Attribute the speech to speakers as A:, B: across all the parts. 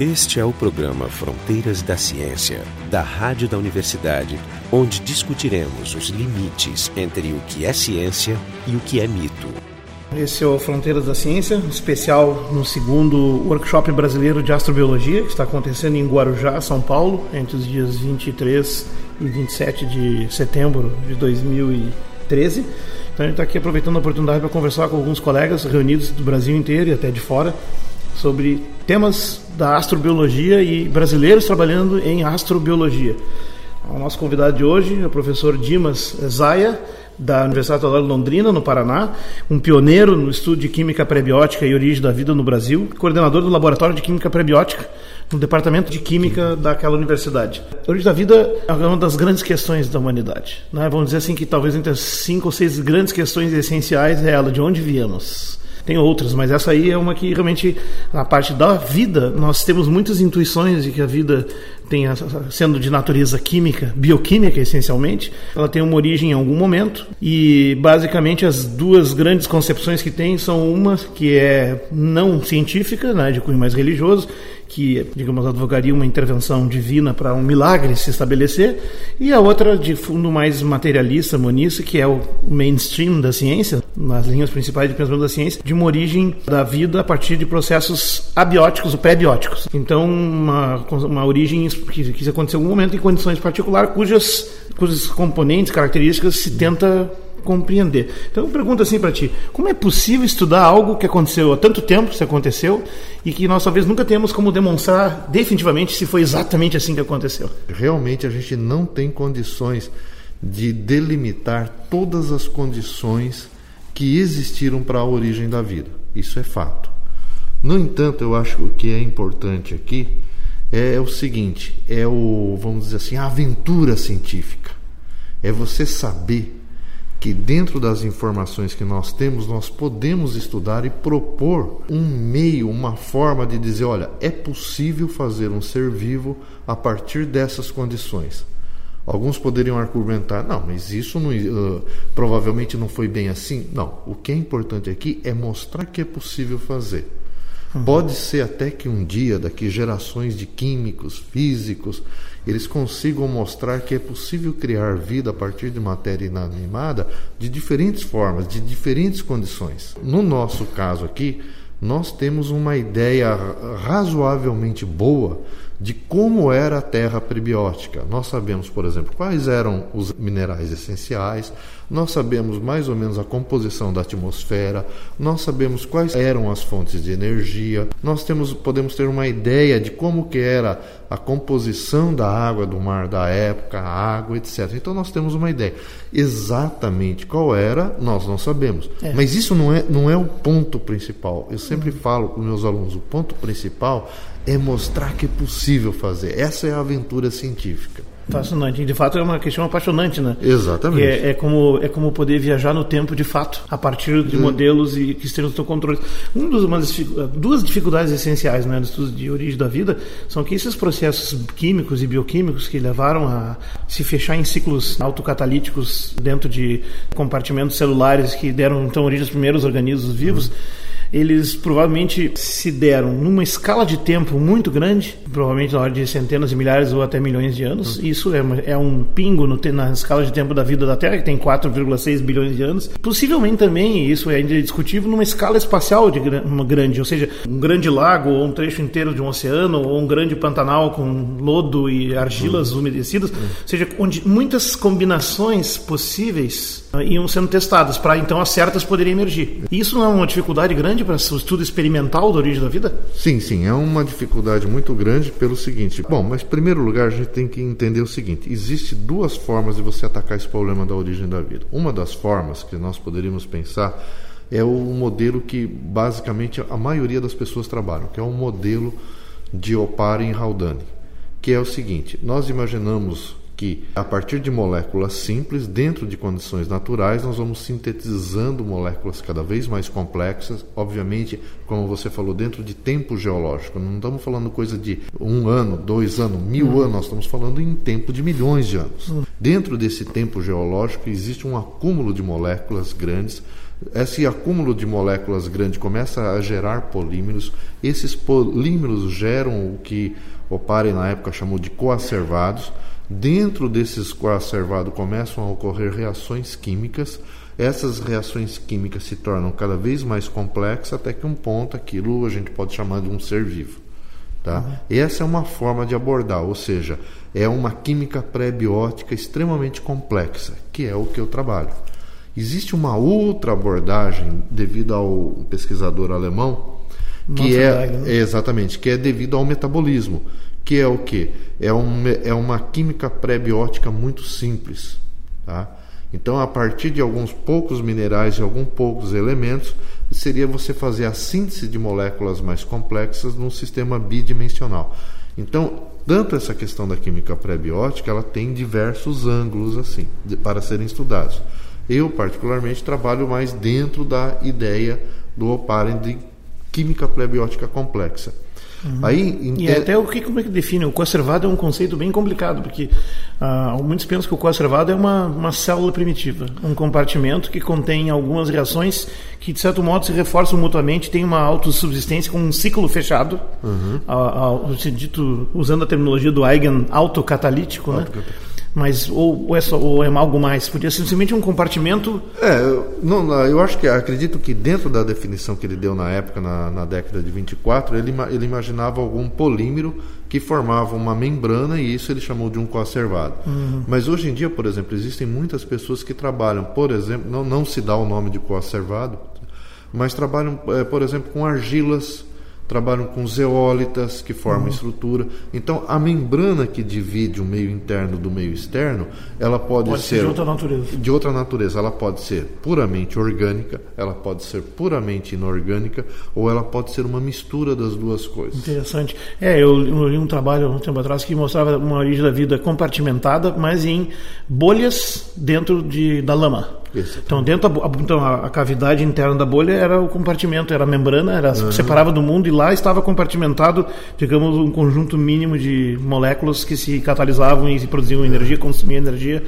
A: Este é o programa Fronteiras da Ciência, da Rádio da Universidade, onde discutiremos os limites entre o que é ciência e o que é mito.
B: Esse é o Fronteiras da Ciência, especial no segundo Workshop Brasileiro de Astrobiologia, que está acontecendo em Guarujá, São Paulo, entre os dias 23 e 27 de setembro de 2013. Então a gente está aqui aproveitando a oportunidade para conversar com alguns colegas reunidos do Brasil inteiro e até de fora sobre temas da astrobiologia e brasileiros trabalhando em astrobiologia. O nosso convidado de hoje é o professor Dimas Zaya, da Universidade Estadual de Londrina, no Paraná, um pioneiro no estudo de química prebiótica e origem da vida no Brasil, coordenador do Laboratório de Química Prebiótica no Departamento de Química daquela universidade. A origem da vida é uma das grandes questões da humanidade. Né? Vamos dizer assim que talvez entre as cinco ou seis grandes questões essenciais é ela, de onde viemos? Tem outras, mas essa aí é uma que realmente, na parte da vida, nós temos muitas intuições de que a vida tem, sendo de natureza química, bioquímica essencialmente, ela tem uma origem em algum momento e basicamente as duas grandes concepções que tem são uma que é não científica, né, de cunho mais religioso, que, digamos, advogaria uma intervenção divina para um milagre se estabelecer, e a outra de fundo mais materialista, monista, que é o mainstream da ciência, nas linhas principais de pensamento da ciência, de uma origem da vida a partir de processos abióticos ou pré-bióticos. Então, uma, uma origem que, que aconteceu em algum momento em condições particulares, cujas, cujos componentes, características se tenta compreender. Então eu pergunto assim para ti, como é possível estudar algo que aconteceu há tanto tempo, se aconteceu, e que nós talvez nunca temos como demonstrar definitivamente se foi exatamente assim que aconteceu?
C: Realmente a gente não tem condições de delimitar todas as condições que existiram para a origem da vida. Isso é fato. No entanto, eu acho que o que é importante aqui é o seguinte, é o, vamos dizer assim, a aventura científica. É você saber que dentro das informações que nós temos, nós podemos estudar e propor um meio, uma forma de dizer, olha, é possível fazer um ser vivo a partir dessas condições. Alguns poderiam argumentar, não, mas isso não, uh, provavelmente não foi bem assim. Não, o que é importante aqui é mostrar que é possível fazer. Uhum. Pode ser até que um dia, daqui gerações de químicos, físicos, eles consigam mostrar que é possível criar vida a partir de matéria inanimada de diferentes formas, de diferentes condições. No nosso caso aqui, nós temos uma ideia razoavelmente boa de como era a terra prebiótica. Nós sabemos, por exemplo, quais eram os minerais essenciais, nós sabemos mais ou menos a composição da atmosfera, nós sabemos quais eram as fontes de energia, nós temos, podemos ter uma ideia de como que era a composição da água do mar da época, a água, etc. Então nós temos uma ideia. Exatamente qual era, nós não sabemos. É. Mas isso não é, não é o ponto principal. Eu sempre uhum. falo com meus alunos, o ponto principal é mostrar que é possível fazer. Essa é a aventura científica.
B: Fascinante. De fato, é uma questão apaixonante, né?
C: Exatamente.
B: É, é, como, é como poder viajar no tempo de fato, a partir de modelos e que estejam no seu controle. Um dos, uma das, duas dificuldades essenciais né, no estudo de origem da vida são que esses processos químicos e bioquímicos que levaram a se fechar em ciclos autocatalíticos dentro de compartimentos celulares que deram então origem aos primeiros organismos vivos. Uhum eles provavelmente se deram numa escala de tempo muito grande, provavelmente na ordem de centenas de milhares ou até milhões de anos. Isso é, é, um pingo no, na escala de tempo da vida da Terra, que tem 4,6 bilhões de anos. Possivelmente também, isso é ainda discutível, numa escala espacial de uma grande, ou seja, um grande lago ou um trecho inteiro de um oceano ou um grande pantanal com lodo e argilas uhum. umedecidas, uhum. ou seja, onde muitas combinações possíveis uh, iam sendo testadas para então as certas poderem emergir. Isso não é uma dificuldade grande grande para o estudo experimental da origem da vida?
C: Sim, sim, é uma dificuldade muito grande pelo seguinte. Bom, mas em primeiro lugar a gente tem que entender o seguinte: existe duas formas de você atacar esse problema da origem da vida. Uma das formas que nós poderíamos pensar é o modelo que basicamente a maioria das pessoas trabalham, que é o modelo de Opari e Haldane, que é o seguinte: nós imaginamos que a partir de moléculas simples, dentro de condições naturais, nós vamos sintetizando moléculas cada vez mais complexas, obviamente, como você falou, dentro de tempo geológico. Não estamos falando coisa de um ano, dois anos, mil uhum. anos, nós estamos falando em tempo de milhões de anos. Uhum. Dentro desse tempo geológico existe um acúmulo de moléculas grandes Esse acúmulo de moléculas grande começa a gerar polímeros. Esses polímeros geram o que o Pare na época chamou de coacervados. Dentro desses coacervados começam a ocorrer reações químicas. Essas reações químicas se tornam cada vez mais complexas até que um ponto aquilo a gente pode chamar de um ser vivo. Tá? Uhum. Essa é uma forma de abordar, ou seja, é uma química pré-biótica extremamente complexa, que é o que eu trabalho. Existe uma outra abordagem devido ao pesquisador alemão que é, é exatamente que é devido ao metabolismo, que é o que é, um, é uma química pré-biótica muito simples, tá? Então, a partir de alguns poucos minerais e alguns poucos elementos, seria você fazer a síntese de moléculas mais complexas num sistema bidimensional. Então, tanto essa questão da química pré-biótica, ela tem diversos ângulos assim para serem estudados. Eu, particularmente, trabalho mais dentro da ideia do Oparen de química pré-biótica complexa.
B: Uhum. Aí, e até o que como é que define? O conservado é um conceito bem complicado, porque ah, muitos pensam que o conservado é uma, uma célula primitiva, um compartimento que contém algumas reações que, de certo modo, se reforçam mutuamente, tem uma autossubsistência com um ciclo fechado, uhum. dito, usando a terminologia do Eigen autocatalítico, né? Mas ou, ou, é só, ou é algo mais? Podia ser simplesmente um compartimento?
C: É, não, eu acho que acredito que dentro da definição que ele deu na época, na, na década de 24, ele, ele imaginava algum polímero que formava uma membrana e isso ele chamou de um coacervado. Uhum. Mas hoje em dia, por exemplo, existem muitas pessoas que trabalham, por exemplo, não, não se dá o nome de coacervado, mas trabalham, é, por exemplo, com argilas trabalham com zeólitas que formam uhum. estrutura. Então, a membrana que divide o meio interno do meio externo, ela pode,
B: pode
C: ser,
B: de outra natureza.
C: De outra natureza, ela pode ser puramente orgânica, ela pode ser puramente inorgânica, ou ela pode ser uma mistura das duas coisas.
B: Interessante. É, eu, li um trabalho um tempo atrás que mostrava uma origem da vida compartimentada, mas em bolhas dentro de, da lama. Então, dentro da, então, a, cavidade interna da bolha era o compartimento, era a membrana, era uhum. separava do mundo e lá estava compartimentado, digamos, um conjunto mínimo de moléculas que se catalisavam e produziam energia, consumiam energia.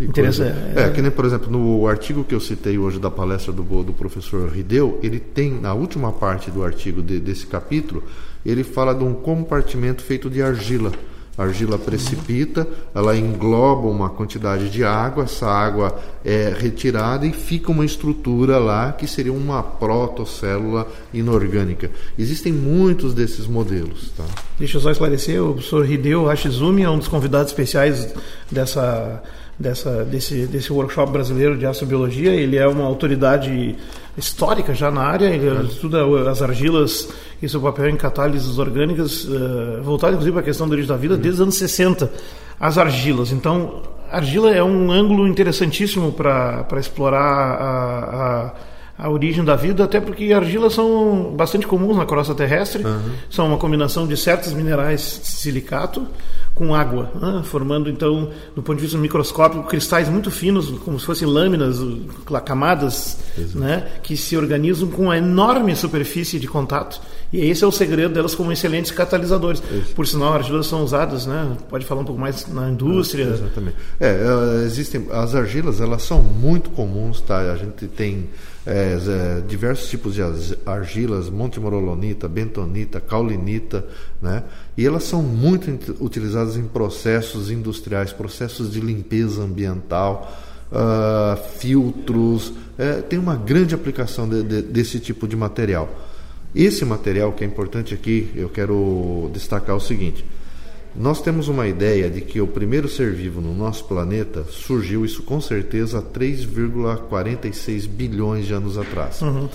C: Interessante. É, é, que nem, por exemplo, no artigo que eu citei hoje da palestra do, do professor Rideu, ele tem, na última parte do artigo de, desse capítulo, ele fala de um compartimento feito de argila. A argila precipita, ela engloba uma quantidade de água, essa água é retirada e fica uma estrutura lá que seria uma protocélula inorgânica. Existem muitos desses modelos. Tá?
B: Deixa eu só esclarecer, o professor Hideo Hashizumi é um dos convidados especiais dessa dessa, desse, desse workshop brasileiro de astrobiologia. Ele é uma autoridade histórica já na área, ele é. estuda as argilas e seu papel em catálises orgânicas, uh, voltado inclusive para a questão da origem da vida, uhum. desde os anos 60. As argilas. Então, argila é um ângulo interessantíssimo para explorar a, a a origem da vida, até porque argilas são bastante comuns na crosta terrestre, uhum. são uma combinação de certos minerais silicato com água, né? formando então, do ponto de vista microscópico, cristais muito finos, como se fossem lâminas, camadas, né? que se organizam com uma enorme superfície de contato. E esse é o segredo delas como excelentes catalisadores. Isso. Por sinal, argilas são usadas, né? pode falar um pouco mais na indústria.
C: Ah, exatamente. É, é, existem as argilas, elas são muito comuns, tá? A gente tem é, é, diversos tipos de argilas, montemorolonita, bentonita, caulinita, né? E elas são muito utilizadas em processos industriais, processos de limpeza ambiental, uh, filtros. É, tem uma grande aplicação de, de, desse tipo de material. Esse material que é importante aqui, eu quero destacar o seguinte: nós temos uma ideia de que o primeiro ser vivo no nosso planeta surgiu, isso com certeza, há 3,46 bilhões de anos atrás. Uhum.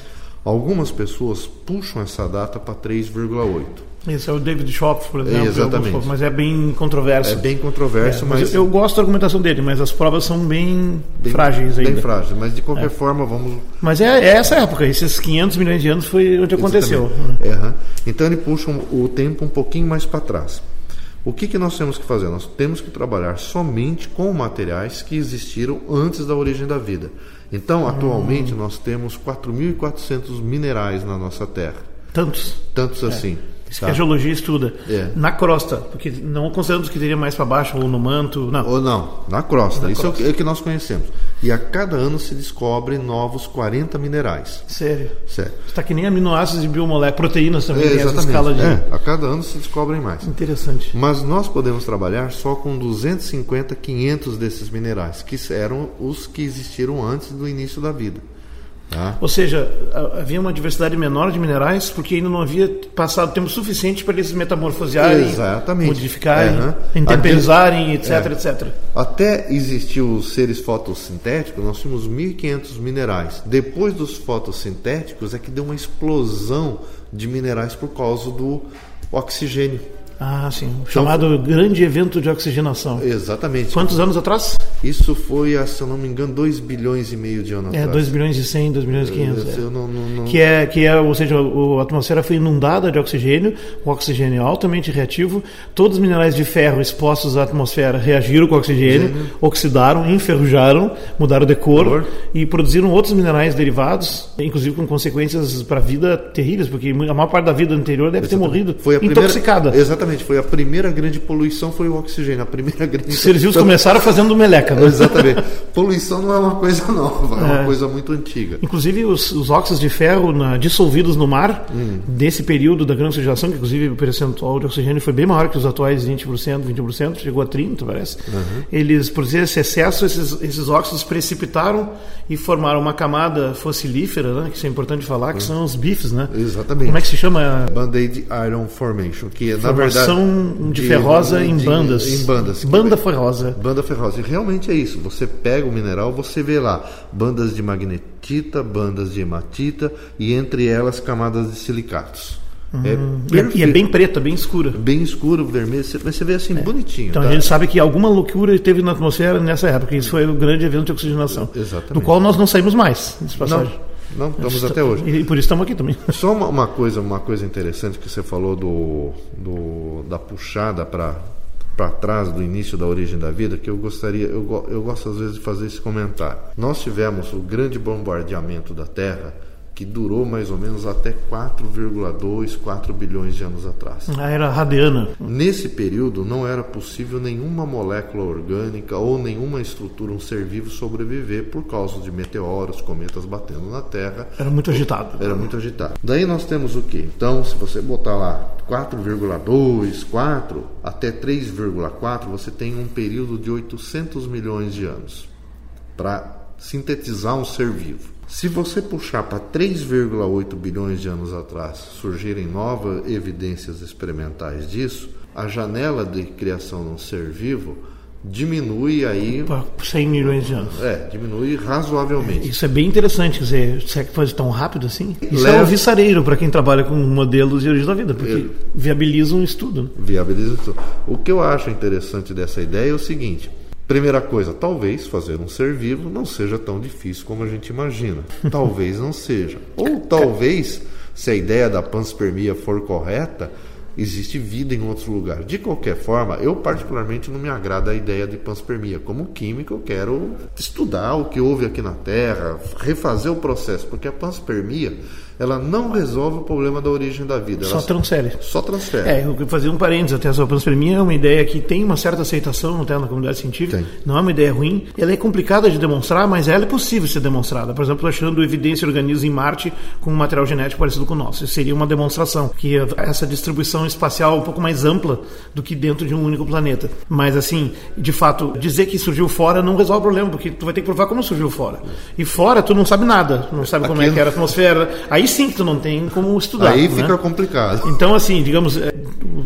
C: Algumas pessoas puxam essa data para 3,8.
B: Isso é o David Schoff, por exemplo.
C: É, exatamente.
B: Mas é bem controverso.
C: É bem controverso, é, mas... mas...
B: Eu, gosto da argumentação dele, mas as provas são bem, bem frágeis ainda.
C: Bem frágeis, mas de qualquer é. forma vamos...
B: Mas é, é, essa época, esses 500 milhões de anos foi onde aconteceu.
C: É, então ele puxa o tempo um pouquinho mais para trás. O que, que nós temos que fazer? Nós temos que trabalhar somente com materiais que existiram antes da origem da vida. Então, atualmente, hum. nós temos 4.400 minerais na nossa Terra.
B: Tantos?
C: Tantos é. assim.
B: Isso tá. que a geologia estuda.
C: É.
B: Na crosta, porque não consideramos que teria mais para baixo ou no manto, não.
C: Ou não, na crosta. Na Isso crosta. é o que nós conhecemos. E a cada ano se descobrem novos 40 minerais.
B: Sério?
C: Sério.
B: Está que nem aminoácidos e biomoléculas, proteínas também
C: é,
B: tem essa escala de...
C: É, a cada ano se descobrem mais.
B: Interessante.
C: Mas nós podemos trabalhar só com 250, 500 desses minerais, que eram os que existiram antes do início da vida.
B: Tá? Ou seja, havia uma diversidade menor de minerais porque ainda não havia passado tempo suficiente para eles metamorfosearem,
C: Exatamente.
B: modificarem, intemperizarem, etc, é. etc.
C: Até existiu os seres fotossintéticos, nós tínhamos 1.500 minerais. Depois dos fotossintéticos é que deu uma explosão de minerais por causa do oxigênio.
B: Ah, sim. O chamado então, grande evento de oxigenação.
C: Exatamente.
B: Quantos anos atrás?
C: Isso foi, se eu não me engano, 2 bilhões e meio de anos
B: é,
C: atrás. É,
B: 2 bilhões e 100, 2 bilhões e 500.
C: É. Não, não, não...
B: Que, é, que é, ou seja, a atmosfera foi inundada de oxigênio, o oxigênio altamente reativo, todos os minerais de ferro expostos à atmosfera reagiram com o oxigênio, Gênio. oxidaram, enferrujaram, mudaram de cor, cor e produziram outros minerais derivados, inclusive com consequências para a vida terríveis, porque a maior parte da vida anterior deve
C: Exatamente.
B: ter morrido
C: foi
B: intoxicada.
C: Exatamente, foi a primeira grande poluição foi o oxigênio, a primeira grande...
B: Os seres vivos começaram fazendo meleca. Né?
C: Exatamente. Poluição não é uma coisa nova, é, uma é. coisa muito antiga.
B: Inclusive os, os óxidos de ferro na, dissolvidos no mar, hum. desse período da grande oxigenação, que inclusive o percentual de oxigênio foi bem maior que os atuais 20%, 20%, chegou a 30%, parece. Uhum. Eles, por esse excesso, esses, esses óxidos precipitaram e formaram uma camada fossilífera, né, que isso é importante falar, que uhum. são os bifes, né?
C: Exatamente.
B: Como é que se chama?
C: Band-Aid Iron Formation, que
B: na verdade... de, de ferrosa de, em bandas.
C: Em bandas.
B: Banda ferrosa.
C: Banda ferrosa. E realmente é isso. Você pega o mineral, você vê lá bandas de magnetita, bandas de hematita e entre elas camadas de silicatos.
B: É hum, é, e, é, bem preta, bem escura.
C: Bem escuro, vermelho, mas você vê assim, é. bonitinho.
B: Então
C: tá?
B: a gente sabe que alguma loucura teve na atmosfera nessa época. Isso foi o grande evento de oxigenação.
C: Exatamente.
B: Do qual nós não saímos mais, passagem.
C: Não, não estamos até hoje.
B: E por isso estamos aqui também.
C: Só uma, uma, coisa, uma coisa interessante que você falou do, do da puxada para para trás do início da origem da vida que eu gostaria, eu, eu gosto às vezes de fazer esse comentário. Nós tivemos o grande bombardeamento da Terra que durou mais ou menos até 4,2, 4 bilhões de anos atrás.
B: A era radiana.
C: Nesse período não era possível nenhuma molécula orgânica ou nenhuma estrutura, um ser vivo sobreviver por causa de meteoros, cometas batendo na Terra.
B: Era muito agitado.
C: Era muito agitado. Daí nós temos o que? Então, se você botar lá 4,2, 4 até 3,4, você tem um período de 800 milhões de anos para sintetizar um ser vivo. Se você puxar para 3,8 bilhões de anos atrás, surgirem novas evidências experimentais disso, a janela de criação de um ser vivo diminui aí.
B: Para 100 milhões de anos.
C: É, diminui razoavelmente.
B: Isso é bem interessante, quer dizer, será que pode tão rápido assim? Isso Leva... é um viçareiro para quem trabalha com modelos de origem da vida, porque é. viabiliza um estudo. Né?
C: Viabiliza um estudo. O que eu acho interessante dessa ideia é o seguinte: Primeira coisa, talvez fazer um ser vivo não seja tão difícil como a gente imagina. Talvez não seja. Ou talvez, se a ideia da panspermia for correta, existe vida em outro lugar. De qualquer forma, eu particularmente não me agrada a ideia de panspermia. Como químico, eu quero estudar o que houve aqui na Terra, refazer o processo, porque a panspermia ela não resolve o problema da origem da vida.
B: Só transfere.
C: Só transfere.
B: É, eu fazer um parênteses até essa panspermia é uma ideia que tem uma certa aceitação até na comunidade científica. Tem. Não é uma ideia ruim. Ela é complicada de demonstrar, mas ela é possível ser demonstrada. Por exemplo, achando evidência de organismos em Marte com um material genético parecido com o nosso. Isso seria uma demonstração que essa distribuição espacial é um pouco mais ampla do que dentro de um único planeta. Mas assim, de fato, dizer que surgiu fora não resolve o problema, porque tu vai ter que provar como surgiu fora. E fora tu não sabe nada, não sabe como Aqui é que era a atmosfera. Aí aí sim que tu não tem como estudar.
C: Aí
B: né?
C: fica complicado.
B: Então, assim, digamos, é,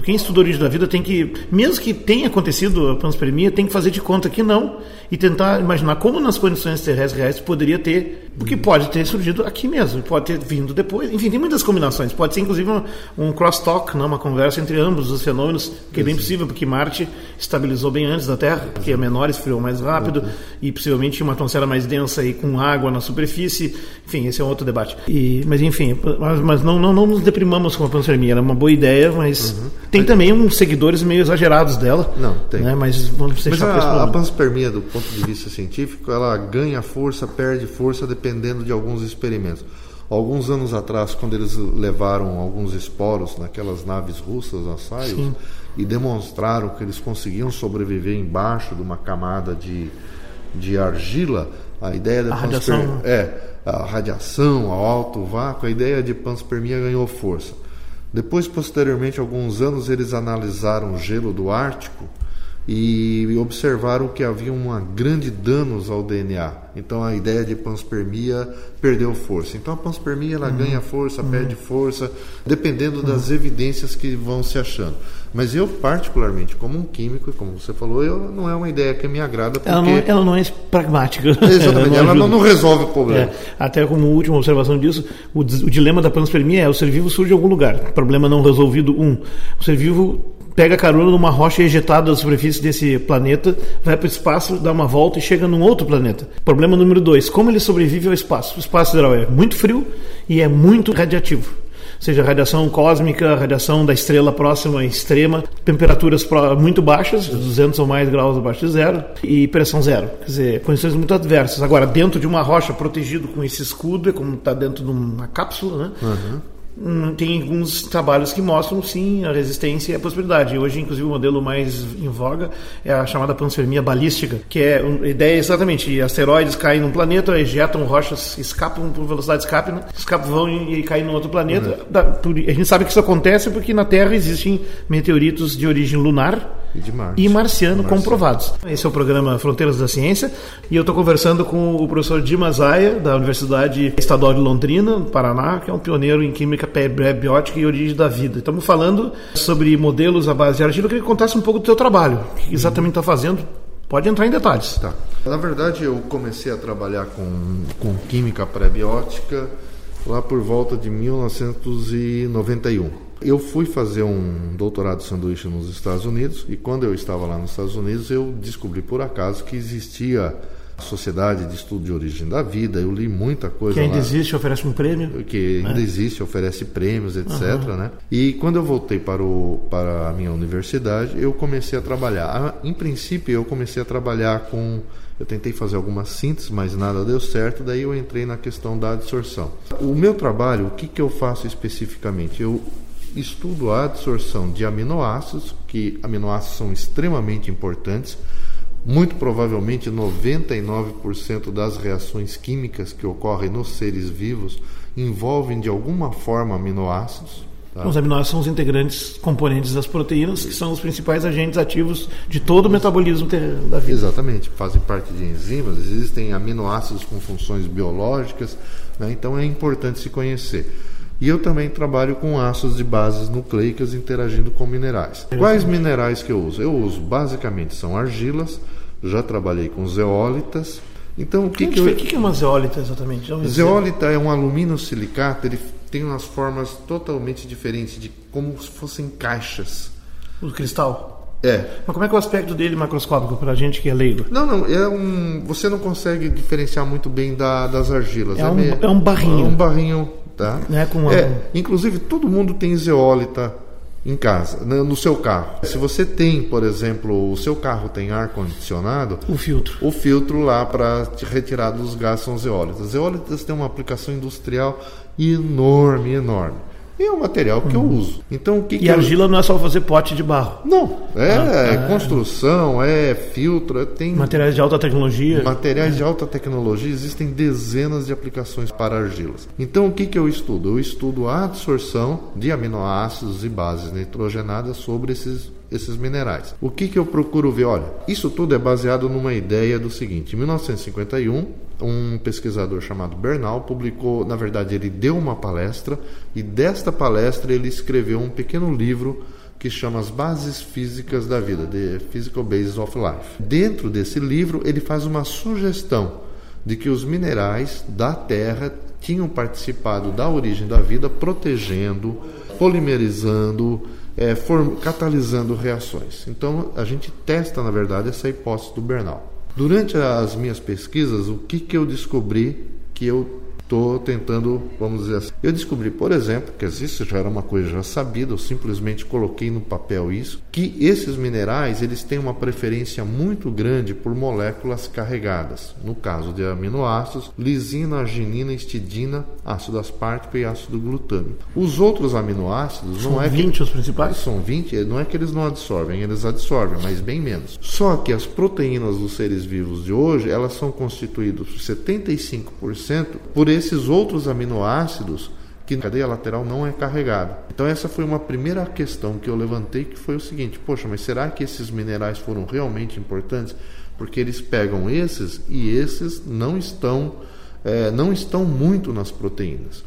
B: quem estuda origem da vida tem que, mesmo que tenha acontecido a panspermia, tem que fazer de conta que não e tentar imaginar como nas condições terrestres reais poderia ter, porque pode ter surgido aqui mesmo, pode ter vindo depois. Enfim, tem muitas combinações. Pode ser inclusive um, um crosstalk, né, uma conversa entre ambos os fenômenos, que é bem possível, porque Marte estabilizou bem antes da Terra, que é menor, esfriou mais rápido e possivelmente uma atmosfera mais densa e com água na superfície. Enfim, esse é um outro debate. E, mas enfim, mas, mas não, não, não nos deprimamos com a panspermia. Era uma boa ideia, mas uhum. tem também uns seguidores meio exagerados dela.
C: Não, tem.
B: Né, mas vamos deixar
C: mas a, a panspermia, do ponto de vista científico, ela ganha força, perde força dependendo de alguns experimentos. Alguns anos atrás, quando eles levaram alguns esporos naquelas naves russas, ensaios, e demonstraram que eles conseguiam sobreviver embaixo de uma camada de, de argila, a ideia da
B: a radiação.
C: é a radiação, ao alto vácuo, a ideia de panspermia ganhou força. Depois, posteriormente, alguns anos, eles analisaram o gelo do Ártico e observaram que havia uma grande danos ao DNA. Então a ideia de panspermia perdeu força. Então a panspermia ela uhum. ganha força, uhum. perde força, dependendo uhum. das evidências que vão se achando. Mas eu particularmente, como um químico, como você falou, eu, não é uma ideia que me agrada porque
B: ela não, ela não é pragmática.
C: Exatamente, ela, não, ela não, resolve o problema. É,
B: até como última observação disso, o, o dilema da panspermia é o ser vivo surge em algum lugar. Problema não resolvido um. O ser vivo pega carona numa rocha ejetada da superfície desse planeta, vai para o espaço, dá uma volta e chega num outro planeta. Problema número dois: como ele sobrevive ao espaço? O espaço geral é muito frio e é muito radiativo seja radiação cósmica, radiação da estrela próxima extrema, temperaturas muito baixas, 200 ou mais graus abaixo de zero, e pressão zero. Quer dizer, condições muito adversas. Agora, dentro de uma rocha protegido com esse escudo, é como está dentro de uma cápsula, né? Uhum. Hum, tem alguns trabalhos que mostram sim a resistência e a possibilidade. Hoje, inclusive, o modelo mais em voga é a chamada panspermia balística, que é a ideia é exatamente asteroides caem num planeta, ejetam rochas, escapam por velocidade de escape, né? escapam vão e, e caem num outro planeta. Uhum. A gente sabe que isso acontece porque na Terra existem meteoritos de origem lunar
C: e, de Marte.
B: e marciano, comprovados. Esse é o programa Fronteiras da Ciência e eu estou conversando com o professor Dimas Zaya, da Universidade Estadual de Londrina, Paraná, que é um pioneiro em química pré-biótica e origem da vida. Estamos falando sobre modelos à base de argila. Eu queria que contasse um pouco do teu trabalho. O que exatamente está fazendo? Pode entrar em detalhes.
C: Tá. Na verdade, eu comecei a trabalhar com, com química pré-biótica lá por volta de 1991. Eu fui fazer um doutorado de sanduíche nos Estados Unidos e quando eu estava lá nos Estados Unidos eu descobri por acaso que existia Sociedade de Estudo de Origem da Vida. Eu li muita coisa
B: que ainda
C: lá,
B: existe, oferece um prêmio.
C: Que ainda é. existe, oferece prêmios, etc. Uhum. Né? E quando eu voltei para, o, para a minha universidade, eu comecei a trabalhar. Ah, em princípio, eu comecei a trabalhar com eu tentei fazer algumas síntese, mas nada deu certo, daí eu entrei na questão da absorção. O meu trabalho, o que, que eu faço especificamente? Eu estudo a absorção de aminoácidos, que aminoácidos são extremamente importantes. Muito provavelmente 99% das reações químicas que ocorrem nos seres vivos envolvem de alguma forma aminoácidos.
B: Tá? Os aminoácidos são os integrantes componentes das proteínas, que são os principais agentes ativos de todo o metabolismo da vida.
C: Exatamente, fazem parte de enzimas, existem aminoácidos com funções biológicas, né? então é importante se conhecer. E eu também trabalho com ácidos de bases nucleicas interagindo com minerais. Quais minerais que eu uso? Eu uso basicamente são argilas, já trabalhei com zeólitas. Então o que, que, que eu...
B: O que é uma zeólita exatamente?
C: Zeólita é um alumínio silicato, ele tem umas formas totalmente diferentes, de como se fossem caixas.
B: O cristal?
C: É.
B: Mas como é que é o aspecto dele macroscópico para a gente que é leigo?
C: Não, não, é um. Você não consegue diferenciar muito bem da, das argilas.
B: É, é, um, meio, é um barrinho. É
C: um barrinho Tá?
B: É, com
C: é, inclusive, todo mundo tem zeólita em casa, no seu carro. Se você tem, por exemplo, o seu carro tem ar condicionado,
B: o filtro,
C: o filtro lá para retirar dos gases são zeólitas. Zeólitas têm uma aplicação industrial enorme, enorme é um material que eu uhum. uso. Então o que,
B: e
C: que
B: argila eu... não é só fazer pote de barro.
C: Não, é ah, tá. construção, é filtro, é, tem
B: materiais de alta tecnologia.
C: Materiais é. de alta tecnologia existem dezenas de aplicações para argilas. Então o que que eu estudo? Eu estudo a absorção de aminoácidos e bases nitrogenadas sobre esses esses minerais. O que, que eu procuro ver? Olha, isso tudo é baseado numa ideia do seguinte: em 1951, um pesquisador chamado Bernal publicou, na verdade, ele deu uma palestra e desta palestra ele escreveu um pequeno livro que chama As Bases Físicas da Vida, The Physical Basis of Life. Dentro desse livro, ele faz uma sugestão de que os minerais da Terra tinham participado da origem da vida, protegendo, polimerizando, é, form, catalisando reações. Então a gente testa, na verdade, essa hipótese do Bernal. Durante as minhas pesquisas, o que, que eu descobri que eu estou tentando, vamos dizer assim. Eu descobri, por exemplo, que isso já era uma coisa já sabida, eu simplesmente coloquei no papel isso, que esses minerais eles têm uma preferência muito grande por moléculas carregadas. No caso de aminoácidos, lisina, arginina, histidina, ácido aspartico e ácido glutâmico. Os outros aminoácidos
B: são
C: não é
B: 20
C: que,
B: os principais?
C: São 20, não é que eles não absorvem, eles absorvem, mas bem menos. Só que as proteínas dos seres vivos de hoje, elas são constituídas por 75% por esses outros aminoácidos que a cadeia lateral não é carregada. Então essa foi uma primeira questão que eu levantei que foi o seguinte: poxa, mas será que esses minerais foram realmente importantes? Porque eles pegam esses e esses não estão é, não estão muito nas proteínas.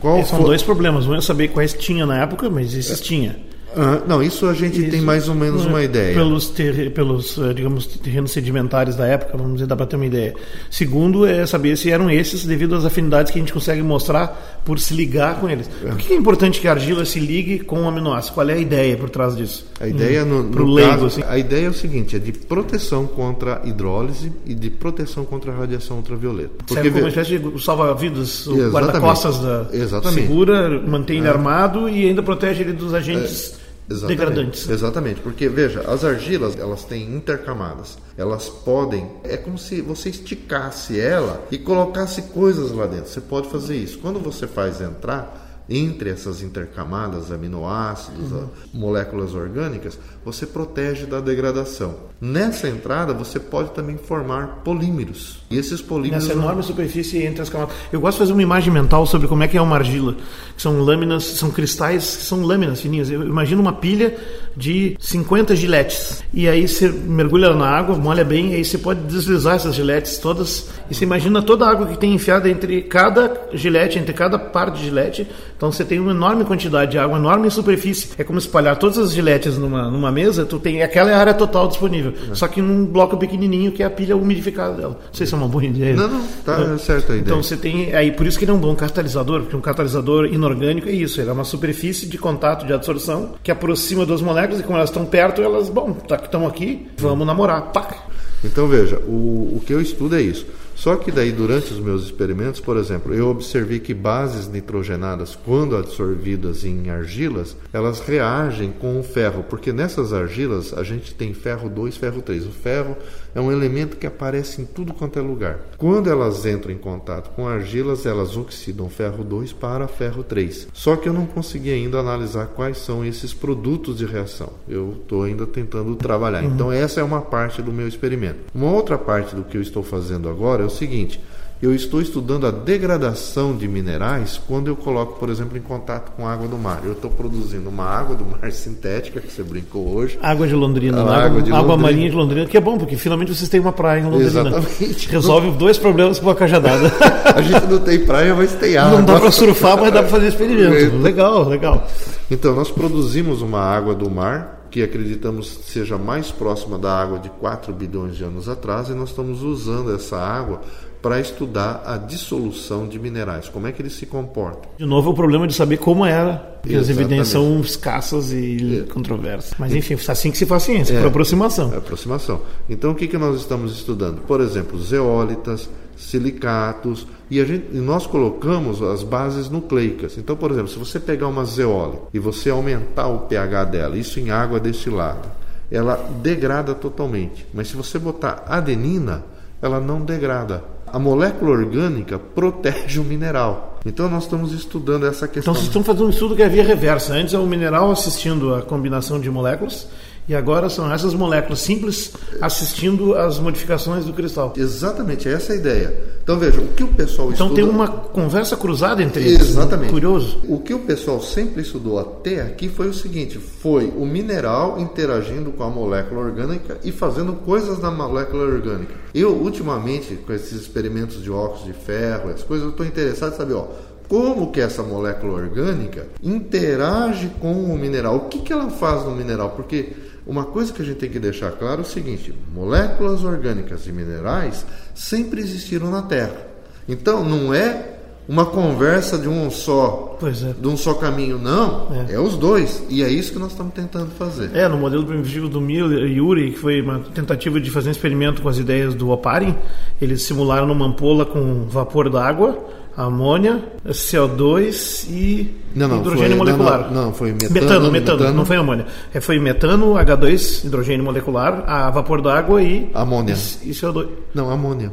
B: Qual são foi... dois problemas. Um é saber quais tinha na época, mas esses é. tinha.
C: Ah, não, isso a gente isso, tem mais ou menos uma ideia.
B: Pelos, ter, pelos eh, digamos, terrenos sedimentares da época, vamos dizer, dá para ter uma ideia. Segundo, é saber se eram esses devido às afinidades que a gente consegue mostrar por se ligar com eles. Por que é importante que a argila se ligue com o aminoácido? Qual é a ideia por trás disso?
C: A ideia, hum, no, no leigo, caso, assim. a ideia é o seguinte, é de proteção contra hidrólise e de proteção contra a radiação ultravioleta.
B: Porque Serve como uma espécie de salva-vidas, o guarda-costas da
C: Exatamente.
B: segura, mantém ele é. armado e ainda protege ele dos agentes... É
C: Exatamente,
B: degradantes.
C: Exatamente, porque veja, as argilas elas têm intercamadas. Elas podem, é como se você esticasse ela e colocasse coisas lá dentro. Você pode fazer isso. Quando você faz entrar, entre essas intercamadas, aminoácidos, uhum. moléculas orgânicas, você protege da degradação. Nessa entrada, você pode também formar polímeros. E esses polímeros.
B: Nessa enorme superfície entre as camadas. Eu gosto de fazer uma imagem mental sobre como é que é uma argila. Que são lâminas, são cristais, são lâminas fininhas. Eu imagino uma pilha de 50 giletes. E aí você mergulha na água, molha bem, e aí você pode deslizar essas giletes todas. E você imagina toda a água que tem enfiada entre cada gilete, entre cada par de gilete então você tem uma enorme quantidade de água, uma enorme superfície. É como espalhar todas as giletes numa, numa mesa, tu tem aquela área total disponível. Uhum. Só que num bloco pequenininho que é a pilha umidificada dela. Não sei se é uma boa ideia.
C: Não, não, tá então, certo a ideia.
B: Então você tem. Aí por isso que ele é um bom catalisador, porque um catalisador inorgânico é isso, ele é uma superfície de contato de absorção que aproxima duas moléculas e como elas estão perto, elas, bom, tá, estão aqui, vamos namorar. Pac.
C: Então veja, o, o que eu estudo é isso. Só que daí, durante os meus experimentos, por exemplo, eu observei que bases nitrogenadas, quando absorvidas em argilas, elas reagem com o ferro, porque nessas argilas a gente tem ferro 2, ferro 3. O ferro é um elemento que aparece em tudo quanto é lugar. Quando elas entram em contato com argilas, elas oxidam ferro 2 para ferro 3. Só que eu não consegui ainda analisar quais são esses produtos de reação. Eu estou ainda tentando trabalhar. Uhum. Então, essa é uma parte do meu experimento. Uma outra parte do que eu estou fazendo agora o seguinte: eu estou estudando a degradação de minerais quando eu coloco, por exemplo, em contato com água do mar. Eu estou produzindo uma água do mar sintética, que você brincou hoje.
B: Água de Londrina, água, água, de água Londrina. marinha de Londrina, que é bom, porque finalmente vocês têm uma praia em Londrina.
C: Exatamente.
B: Resolve dois problemas com uma cajadada.
C: a gente não tem praia, mas tem água.
B: Não dá para surfar, mas dá para fazer experimento. legal, legal.
C: Então, nós produzimos uma água do mar que acreditamos seja mais próxima da água de 4 bilhões de anos atrás, e nós estamos usando essa água para estudar a dissolução de minerais, como é que eles se comportam.
B: De novo, o problema de saber como era, porque as evidências são escassas e é. controversas. Mas enfim, assim que se faz ciência, é, por aproximação.
C: É aproximação. Então, o que, que nós estamos estudando? Por exemplo, zeólitas, silicatos, e, a gente, e nós colocamos as bases nucleicas. Então, por exemplo, se você pegar uma zeólita e você aumentar o pH dela, isso em água destilada, ela degrada totalmente. Mas se você botar adenina, ela não degrada a molécula orgânica protege o mineral. Então nós estamos estudando essa questão.
B: Então vocês estão fazendo um estudo que é via reversa. Antes é o mineral assistindo a combinação de moléculas e agora são essas moléculas simples assistindo às modificações do cristal.
C: Exatamente, é essa a ideia. Então veja, o que o pessoal
B: então,
C: estuda...
B: Então tem uma conversa cruzada entre eles.
C: Exatamente.
B: Curioso.
C: O que o pessoal sempre estudou até aqui foi o seguinte, foi o mineral interagindo com a molécula orgânica e fazendo coisas na molécula orgânica. Eu, ultimamente, com esses experimentos de óxido de ferro, as coisas, eu estou interessado em saber, ó, como que essa molécula orgânica interage com o mineral. O que, que ela faz no mineral? Porque uma coisa que a gente tem que deixar claro é o seguinte: moléculas orgânicas e minerais sempre existiram na Terra. Então não é uma conversa de um só,
B: é.
C: de um só caminho, não. É. é. os dois. E é isso que nós estamos tentando fazer.
B: É, no modelo primitivo do Miller e Yuri, que foi uma tentativa de fazer um experimento com as ideias do Oparin, eles simularam numa ampola com vapor d'água amônia, CO2 e
C: Não, não,
B: hidrogênio
C: foi-
B: molecular.
C: não, não, foi metano,
B: metano, metano,
C: metano.
B: não foi amônia. É, foi metano, H2, hidrogênio molecular, a vapor d'água e,
C: Amônia.
B: e CO2.
C: Não, amônia.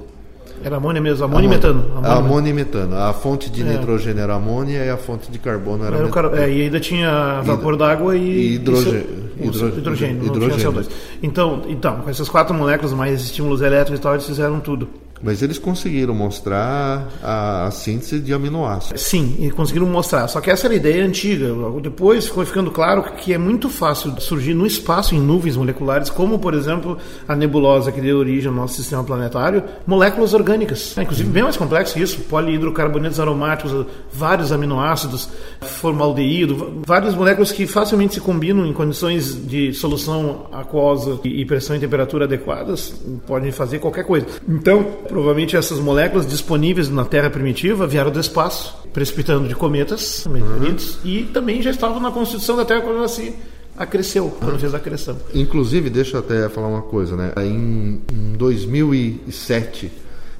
B: Era amônia mesmo, amônia, e metano.
C: A amônia e metano. A fonte de nitrogênio era amônia e a fonte de carbono era,
B: Era cara- é, e ainda tinha vapor d'água e,
C: e
B: e
C: hidro-
B: hidrogênio,
C: hidrogênio.
B: tinha CO2. Então, então, com essas quatro moléculas mais estímulos elétricos e tal, eles fizeram tudo.
C: Mas eles conseguiram mostrar a, a síntese de aminoácidos.
B: Sim, e conseguiram mostrar. Só que essa era a ideia antiga. Depois ficou ficando claro que é muito fácil surgir no espaço em nuvens moleculares, como por exemplo a nebulosa que deu origem ao nosso sistema planetário, moléculas orgânicas. É, inclusive bem mais complexo que isso, polihidrocarbonetos aromáticos, vários aminoácidos, formaldeído, várias moléculas que facilmente se combinam em condições de solução aquosa e pressão e temperatura adequadas, podem fazer qualquer coisa. Então, provavelmente essas moléculas disponíveis na Terra primitiva vieram do espaço, precipitando de cometas, meteoritos, e também já estavam na constituição da Terra quando ela se acresceu, quando fez a acreção.
C: Inclusive, deixa eu até falar uma coisa, né? Em, em 2007,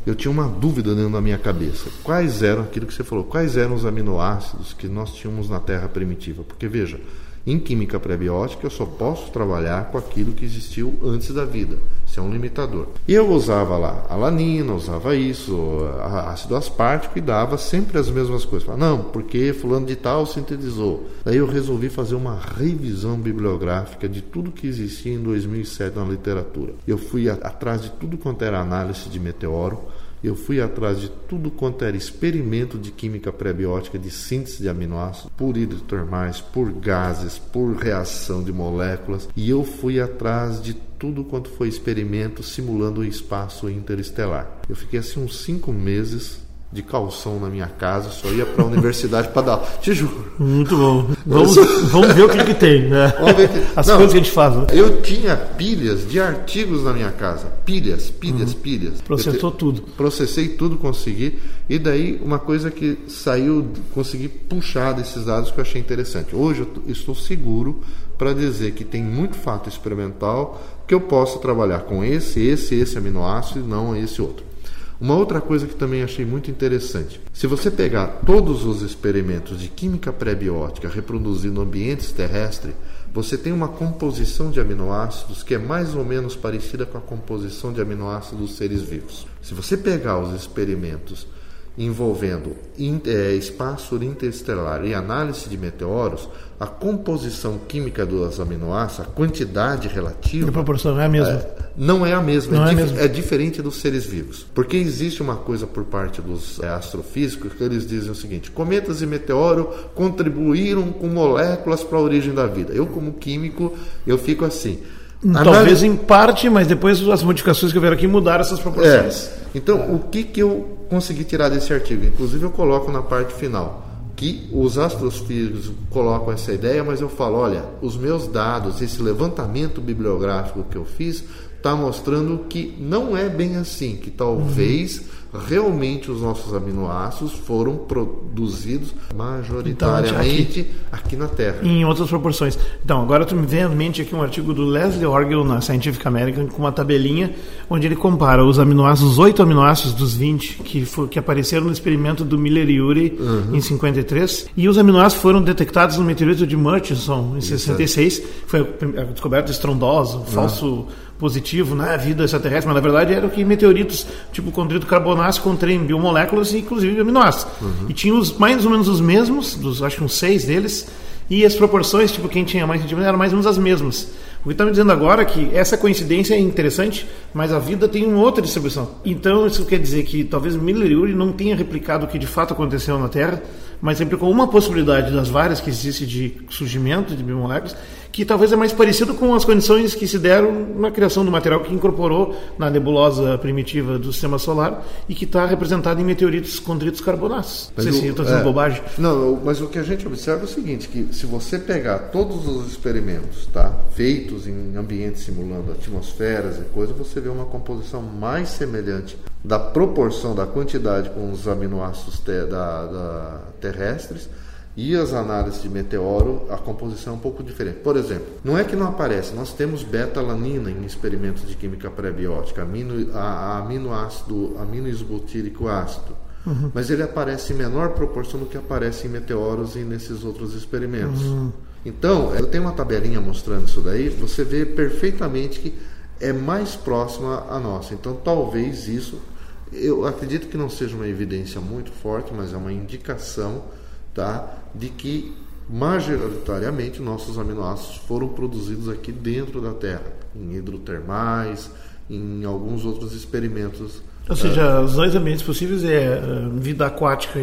C: eu tinha uma dúvida dentro da minha cabeça. Quais eram, aquilo que você falou, quais eram os aminoácidos que nós tínhamos na Terra primitiva? Porque, veja, em química prebiótica eu só posso trabalhar com aquilo que existiu antes da vida. Isso é um limitador. E eu usava lá alanina, usava isso, ácido aspartico e dava sempre as mesmas coisas. Falava, não, porque fulano de tal sintetizou. Daí eu resolvi fazer uma revisão bibliográfica de tudo que existia em 2007 na literatura. Eu fui atrás de tudo quanto era análise de meteoro, eu fui atrás de tudo quanto era experimento de química prebiótica de síntese de aminoácidos, por hidrotermais, por gases, por reação de moléculas, e eu fui atrás de tudo quanto foi experimento simulando o espaço interestelar. Eu fiquei assim uns cinco meses de calção na minha casa, só ia para a universidade para dar aula. Te juro.
B: Muito bom. Vamos, vamos ver o que, que tem, né?
C: Que-
B: As
C: Não.
B: coisas que a gente faz. Né?
C: Eu tinha pilhas de artigos na minha casa. Pilhas, pilhas, pilhas.
B: Processou
C: te-
B: tudo.
C: Processei tudo, consegui. E daí, uma coisa que saiu, consegui puxar desses dados que eu achei interessante. Hoje eu estou seguro para dizer que tem muito fato experimental que eu posso trabalhar com esse, esse, esse aminoácido e não esse outro. Uma outra coisa que também achei muito interessante: se você pegar todos os experimentos de química pré-biótica reproduzindo ambientes terrestres, você tem uma composição de aminoácidos que é mais ou menos parecida com a composição de aminoácidos dos seres vivos. Se você pegar os experimentos envolvendo eh, espaço interestelar e análise de meteoros, a composição química dos aminoácidos, a quantidade relativa,
B: A proporção é a mesma.
C: não é a mesma,
B: Não
C: é,
B: é mesmo.
C: é diferente dos seres vivos. Porque existe uma coisa por parte dos é, astrofísicos que eles dizem o seguinte: cometas e meteoro contribuíram com moléculas para a origem da vida. Eu, como químico, eu fico assim.
B: Talvez
C: análise-
B: em parte, mas depois as modificações que houveram aqui mudaram essas proporções.
C: é. Então, o que, que eu consegui tirar desse artigo? Inclusive, eu coloco na parte final que os astrofísicos colocam essa ideia, mas eu falo: olha, os meus dados, esse levantamento bibliográfico que eu fiz, está mostrando que não é bem assim, que talvez realmente os nossos aminoácidos foram produzidos majoritariamente aqui na Terra.
B: Em outras proporções. Então, agora tu me vem à mente aqui um artigo do Leslie Orgel na Scientific American com uma tabelinha onde ele compara os aminoácidos, os oito aminoácidos dos 20 que, fo- que apareceram no experimento do Miller-Urey
C: Uhum.
B: em 53 e os aminoácidos foram detectados no meteorito de Murchison em 66. Foi a descoberta estrondosa, um falso positivo na vida extraterrestre, mas na verdade era que meteoritos tipo condrito carbonáceo contêm biomoléculas e inclusive aminoácidos. E tinha os, mais ou menos os mesmos, dos, acho que uns seis deles, e as proporções, tipo, quem tinha mais sentimento eram mais ou menos as mesmas. O que está me dizendo agora é que essa coincidência é interessante, mas a vida tem uma outra distribuição. Então, isso quer dizer que talvez Miller e Urey não tenha replicado o que de fato aconteceu na Terra, mas replicou uma possibilidade das várias que existe de surgimento de biomoléculas, que talvez é mais parecido com as condições que se deram na criação do material que incorporou na nebulosa primitiva do Sistema Solar e que está representado em meteoritos condritos carbonáceos. Não sei
C: Mas
B: se
C: o-
B: eu estou dizendo
C: é.
B: bobagem.
C: Não, mas o que a gente observa é o seguinte, que se você pegar todos os experimentos, tá, feitos em ambientes simulando atmosferas e coisas, você vê uma composição mais semelhante da proporção da quantidade com os aminoácidos te- da- da- terrestres e as análises de meteoro, a composição é um pouco diferente. Por exemplo, não é que não aparece, nós temos beta-alanina em experimentos de química pré-biótica, amino, a, a aminoácido, aminoisbutírico ácido. uhum. mas ele aparece em menor proporção do que aparece em meteoros e nesses outros experimentos. Uhum. Então, eu tenho uma tabelinha mostrando isso daí, você vê perfeitamente que é mais próxima a nossa. Então, talvez isso, eu acredito que não seja uma evidência muito forte, mas é uma indicação tá, de que majoritariamente nossos aminoácidos foram produzidos aqui dentro da Terra, em hidrotermais, em alguns outros experimentos.
B: Ou seja, os dois ambientes possíveis é eh, vida aquática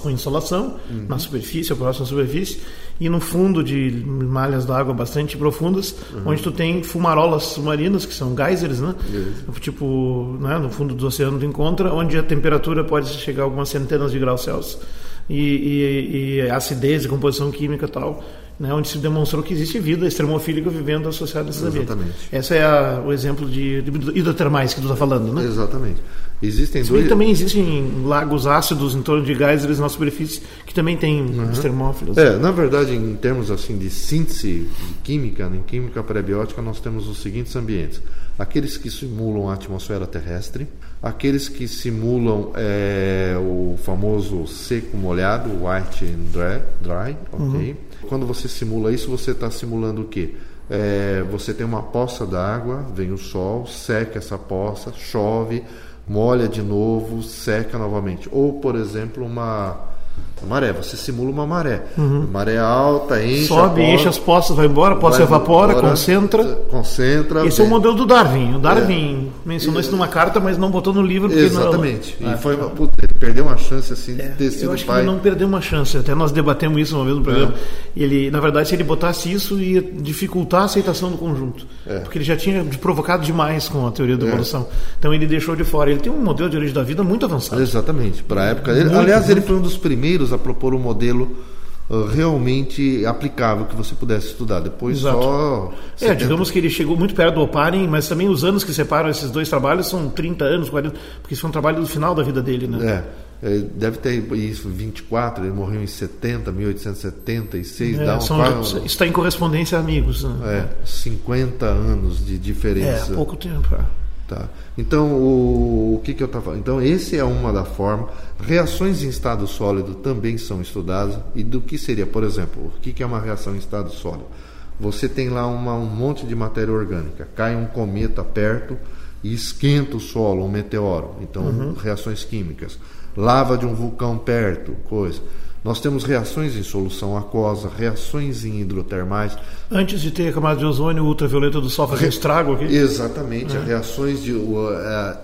B: com insolação, uhum. na superfície, ou próxima superfície, e no fundo de malhas d'água bastante profundas, uhum. onde tu tem fumarolas submarinas, que são geysers, né? Isso. Tipo, né, no fundo do oceano tu encontra, onde a temperatura pode chegar a algumas centenas de graus Celsius. E, e, e acidez composição química e tal né, onde se demonstrou que existe vida extremofílica vivendo associada a esses Exatamente. ambientes. Esse é a, o exemplo de, de hidrotermais que tu está falando, né?
C: Exatamente. Existem
B: Se dois... também existem lagos ácidos em torno de geysers na superfície que também têm uhum. termófilos.
C: É, na verdade, em termos assim de síntese química, em química prebiótica, nós temos os seguintes ambientes: aqueles que simulam a atmosfera terrestre, aqueles que simulam é, o famoso seco molhado, white and dry, dry ok? Uhum quando você simula isso, você está simulando o quê? É, você tem uma poça d'água, vem o sol, seca essa poça, chove, molha de novo, seca novamente. Ou, por exemplo, uma maré, você simula uma maré. Uhum. Maré alta, enche.
B: Sobe, enche as poças, vai embora, a poça evapora, embora, concentra.
C: Concentra.
B: Esse vem. é o modelo do Darwin. O Darwin é. mencionou isso numa carta, mas não botou no livro.
C: Exatamente.
B: Não...
C: E ah, foi uma, puta, ele perdeu uma chance assim de
B: é,
C: ter sido
B: Eu acho
C: pai.
B: que ele não perdeu uma chance. Até nós debatemos isso uma vez no programa. É. Ele, na verdade, se ele botasse isso, ia dificultar a aceitação do conjunto. É. Porque ele já tinha provocado demais com a teoria da é. evolução. Então ele deixou de fora. Ele tem um modelo de origem da vida muito avançado.
C: Exatamente. Para a época. Ele, aliás, muito. ele foi um dos primeiros a propor um modelo uh, realmente aplicável que você pudesse estudar. Depois Exato. só.
B: É, digamos que ele chegou muito perto do Oparin, mas também os anos que separam esses dois trabalhos são 30 anos, 40, porque isso foi um trabalho do final da vida dele, né?
C: É. É, deve ter isso, 24, ele morreu em 70, 1876. É, dá um, são,
B: isso está em correspondência a amigos.
C: Né? É, 50 anos de diferença.
B: É, pouco tempo. É.
C: Tá. Então, o, o que, que eu estava? Então, esse é uma da forma. Reações em estado sólido também são estudadas. E do que seria, por exemplo, o que, que é uma reação em estado sólido? Você tem lá uma, um monte de matéria orgânica, cai um cometa perto e esquenta o solo, um meteoro. Então, uhum. reações químicas. Lava de um vulcão perto, coisa. Nós temos reações em solução aquosa, reações em hidrotermais.
B: Antes de ter a camada de ozônio, ultravioleta do sol fazer estrago aqui?
C: Exatamente, é. reações de, uh,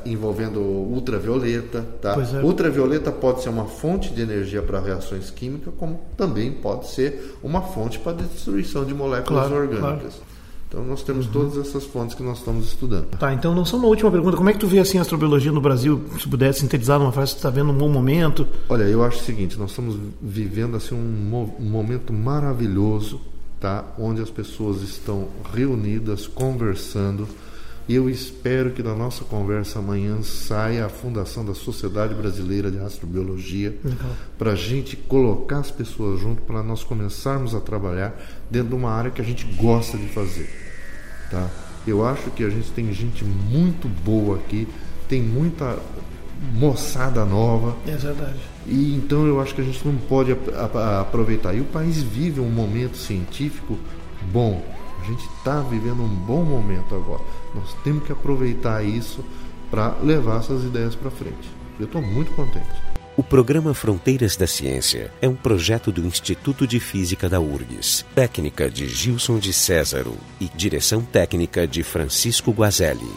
C: envolvendo ultravioleta. Tá? É. Ultravioleta pode ser uma fonte de energia para reações químicas, como também pode ser uma fonte para destruição de moléculas claro, orgânicas. Claro. Então nós temos uhum. todas essas fontes que nós estamos estudando.
B: Tá, então não só uma última pergunta. Como é que tu vê assim a astrobiologia no Brasil? Se pudesse sintetizar numa frase, você está vendo um bom momento?
C: Olha, eu acho o seguinte, nós estamos vivendo assim um, um momento maravilhoso, tá? Onde as pessoas estão reunidas, conversando, eu espero que da nossa conversa amanhã saia a fundação da Sociedade Brasileira de Astrobiologia para a gente colocar as pessoas junto para nós começarmos a trabalhar dentro de uma área que a gente gosta de fazer. Tá? Eu acho que a gente tem gente muito boa aqui, tem muita moçada nova.
B: É verdade.
C: E então eu acho que a gente não pode aproveitar. E o país vive um momento científico bom. A gente está vivendo um bom momento agora. Nós temos que aproveitar isso para levar essas ideias para frente. Eu estou muito contente.
A: O programa Fronteiras da Ciência é um projeto do Instituto de Física da URGS, técnica de Gilson de Césaro e direção técnica de Francisco Guazelli.